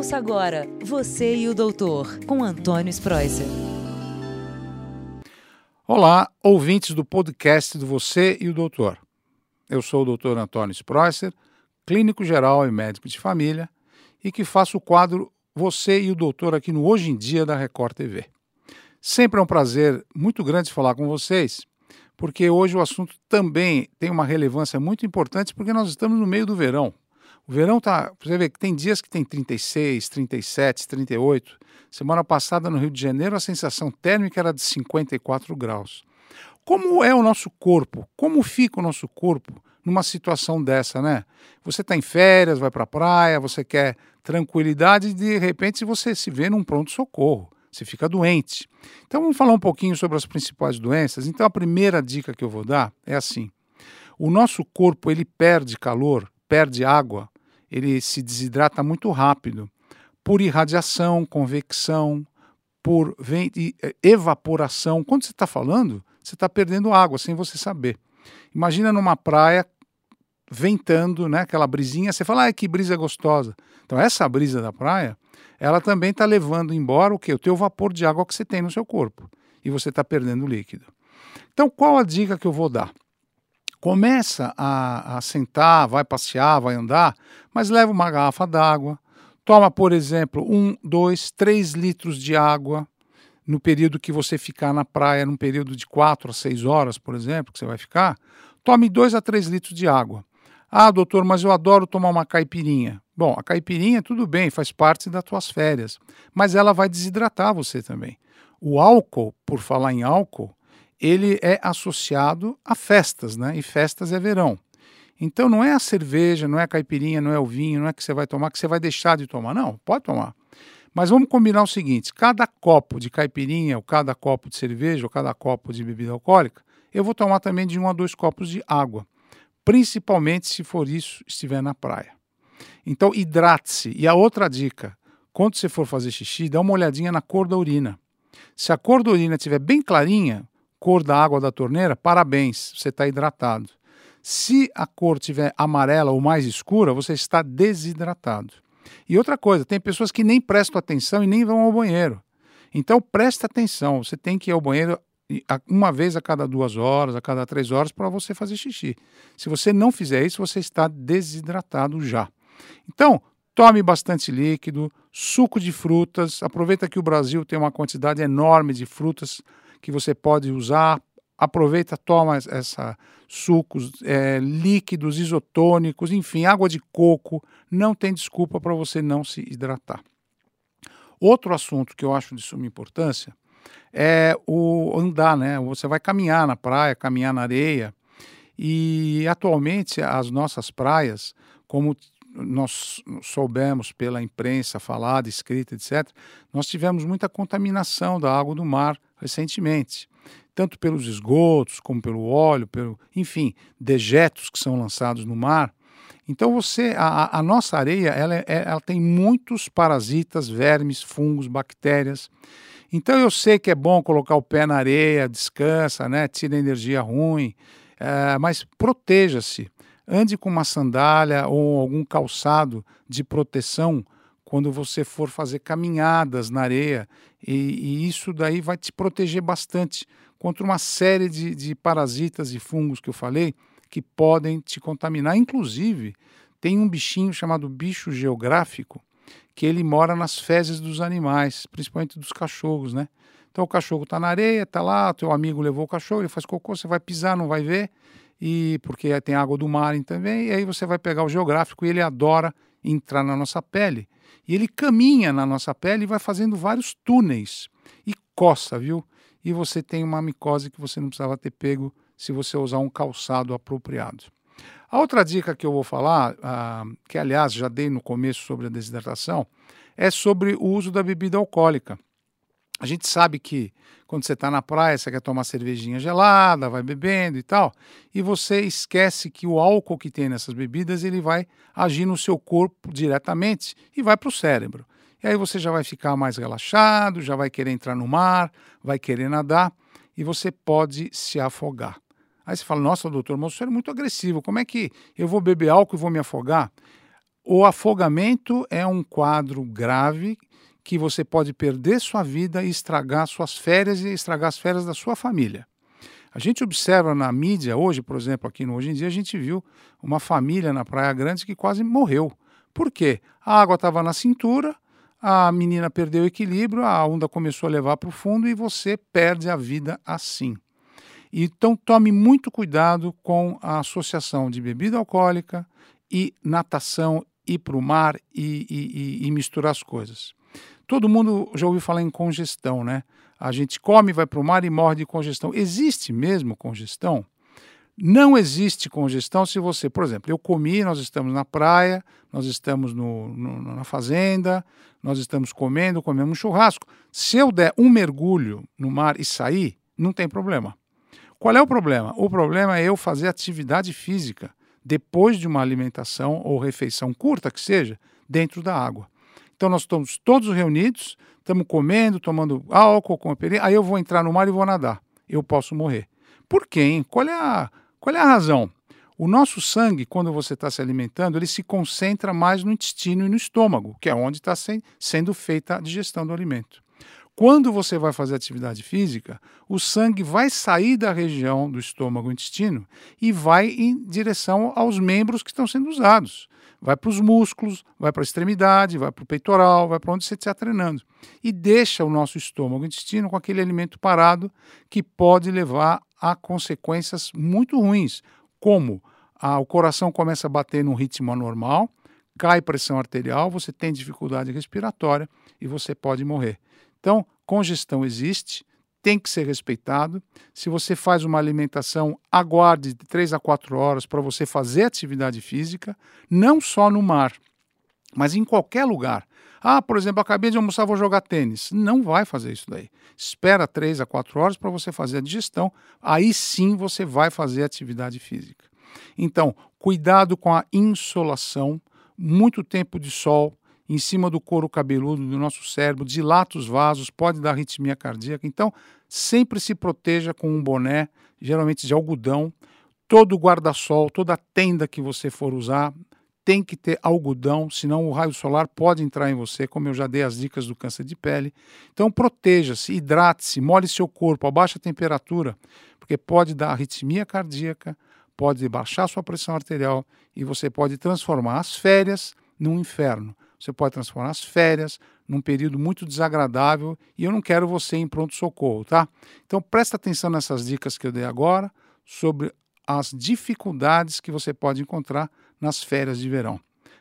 Ouça agora Você e o Doutor, com Antônio Spreuser. Olá, ouvintes do podcast do Você e o Doutor. Eu sou o doutor Antônio Spreuser, clínico geral e médico de família, e que faço o quadro Você e o Doutor aqui no Hoje em Dia da Record TV. Sempre é um prazer muito grande falar com vocês, porque hoje o assunto também tem uma relevância muito importante, porque nós estamos no meio do verão. O verão tá. Você vê que tem dias que tem 36, 37, 38. Semana passada no Rio de Janeiro a sensação térmica era de 54 graus. Como é o nosso corpo? Como fica o nosso corpo numa situação dessa, né? Você está em férias, vai para a praia, você quer tranquilidade e de repente você se vê num pronto-socorro, você fica doente. Então vamos falar um pouquinho sobre as principais doenças. Então a primeira dica que eu vou dar é assim: o nosso corpo ele perde calor, perde água ele se desidrata muito rápido por irradiação, convecção, por eh, evaporação. Quando você está falando, você está perdendo água sem você saber. Imagina numa praia ventando, né, aquela brisinha, você fala, ah, que brisa gostosa. Então essa brisa da praia, ela também está levando embora o que? O teu vapor de água que você tem no seu corpo. E você está perdendo líquido. Então qual a dica que eu vou dar? Começa a, a sentar, vai passear, vai andar, mas leva uma garrafa d'água, toma, por exemplo, um, dois, três litros de água no período que você ficar na praia, num período de quatro a seis horas, por exemplo, que você vai ficar, tome dois a três litros de água. Ah, doutor, mas eu adoro tomar uma caipirinha. Bom, a caipirinha, tudo bem, faz parte das tuas férias, mas ela vai desidratar você também. O álcool, por falar em álcool, ele é associado a festas, né? E festas é verão. Então não é a cerveja, não é a caipirinha, não é o vinho, não é que você vai tomar que você vai deixar de tomar. Não, pode tomar. Mas vamos combinar o seguinte: cada copo de caipirinha, ou cada copo de cerveja, ou cada copo de bebida alcoólica, eu vou tomar também de um a dois copos de água. Principalmente se for isso, estiver na praia. Então hidrate-se. E a outra dica: quando você for fazer xixi, dá uma olhadinha na cor da urina. Se a cor da urina estiver bem clarinha, cor da água da torneira, parabéns, você está hidratado. Se a cor tiver amarela ou mais escura, você está desidratado. E outra coisa, tem pessoas que nem prestam atenção e nem vão ao banheiro. Então preste atenção, você tem que ir ao banheiro uma vez a cada duas horas, a cada três horas, para você fazer xixi. Se você não fizer isso, você está desidratado já. Então, tome bastante líquido, suco de frutas. Aproveita que o Brasil tem uma quantidade enorme de frutas que você pode usar. Aproveita, toma essa sucos, é, líquidos, isotônicos, enfim, água de coco. Não tem desculpa para você não se hidratar. Outro assunto que eu acho de suma importância é o andar, né? Você vai caminhar na praia, caminhar na areia. E atualmente as nossas praias, como nós soubemos pela imprensa falada, escrita, etc., nós tivemos muita contaminação da água do mar recentemente, tanto pelos esgotos, como pelo óleo, pelo, enfim, dejetos que são lançados no mar. Então você, a, a nossa areia, ela, é, ela tem muitos parasitas, vermes, fungos, bactérias. Então eu sei que é bom colocar o pé na areia, descansa, né, tira energia ruim, é, mas proteja-se Ande com uma sandália ou algum calçado de proteção quando você for fazer caminhadas na areia, e, e isso daí vai te proteger bastante contra uma série de, de parasitas e fungos que eu falei que podem te contaminar. Inclusive, tem um bichinho chamado bicho geográfico que ele mora nas fezes dos animais, principalmente dos cachorros, né? Então o cachorro está na areia, está lá, teu amigo levou o cachorro, ele faz cocô, você vai pisar, não vai ver, e porque tem água do mar também, e aí você vai pegar o geográfico e ele adora entrar na nossa pele. E ele caminha na nossa pele e vai fazendo vários túneis e coça, viu? E você tem uma micose que você não precisava ter pego se você usar um calçado apropriado. A outra dica que eu vou falar, ah, que aliás já dei no começo sobre a desidratação, é sobre o uso da bebida alcoólica. A gente sabe que quando você está na praia, você quer tomar cervejinha gelada, vai bebendo e tal, e você esquece que o álcool que tem nessas bebidas ele vai agir no seu corpo diretamente e vai para o cérebro. E aí você já vai ficar mais relaxado, já vai querer entrar no mar, vai querer nadar e você pode se afogar. Aí você fala, nossa, doutor, mas você é muito agressivo, como é que eu vou beber álcool e vou me afogar? O afogamento é um quadro grave que você pode perder sua vida e estragar suas férias e estragar as férias da sua família. A gente observa na mídia hoje, por exemplo, aqui no Hoje em Dia, a gente viu uma família na Praia Grande que quase morreu. Por quê? A água estava na cintura, a menina perdeu o equilíbrio, a onda começou a levar para o fundo e você perde a vida assim. Então tome muito cuidado com a associação de bebida alcoólica e natação, ir para o mar e, e, e, misturar as coisas. Todo mundo já ouviu falar em congestão, né? A gente come, vai para o mar e morre de congestão. Existe mesmo congestão? Não existe congestão se você, por exemplo, eu comi, nós estamos na praia, nós estamos no, no, na fazenda, nós estamos comendo, comemos um churrasco. Se eu der um mergulho no mar e sair, não tem problema. Qual é o problema? O problema é eu fazer atividade física depois de uma alimentação ou refeição curta que seja, dentro da água. Então nós estamos todos reunidos, estamos comendo, tomando álcool com aí eu vou entrar no mar e vou nadar. Eu posso morrer. Por? Hein? Qual é a qual é a razão? O nosso sangue, quando você está se alimentando, ele se concentra mais no intestino e no estômago, que é onde está sendo feita a digestão do alimento. Quando você vai fazer atividade física, o sangue vai sair da região do estômago e intestino e vai em direção aos membros que estão sendo usados. Vai para os músculos, vai para a extremidade, vai para o peitoral, vai para onde você está treinando. E deixa o nosso estômago intestino com aquele alimento parado que pode levar a consequências muito ruins, como o coração começa a bater num ritmo anormal, cai pressão arterial, você tem dificuldade respiratória e você pode morrer. Então, congestão existe, tem que ser respeitado. Se você faz uma alimentação, aguarde de 3 a 4 horas para você fazer atividade física, não só no mar, mas em qualquer lugar. Ah, por exemplo, acabei de almoçar, vou jogar tênis. Não vai fazer isso daí. Espera 3 a 4 horas para você fazer a digestão. Aí sim você vai fazer atividade física. Então, cuidado com a insolação, muito tempo de sol em cima do couro cabeludo do nosso cérebro, dilata os vasos, pode dar arritmia cardíaca. Então, sempre se proteja com um boné, geralmente de algodão. Todo guarda-sol, toda tenda que você for usar, tem que ter algodão, senão o raio solar pode entrar em você, como eu já dei as dicas do câncer de pele. Então proteja-se, hidrate-se, molhe seu corpo a baixa temperatura, porque pode dar arritmia cardíaca, pode baixar sua pressão arterial e você pode transformar as férias num inferno. Você pode transformar as férias num período muito desagradável e eu não quero você em pronto-socorro, tá? Então presta atenção nessas dicas que eu dei agora sobre as dificuldades que você pode encontrar nas férias de verão.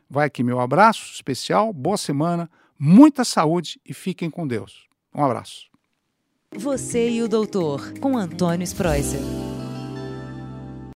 Vai aqui meu abraço especial, boa semana, muita saúde e fiquem com Deus. Um abraço. Você e o doutor, com Antônio Spreuser.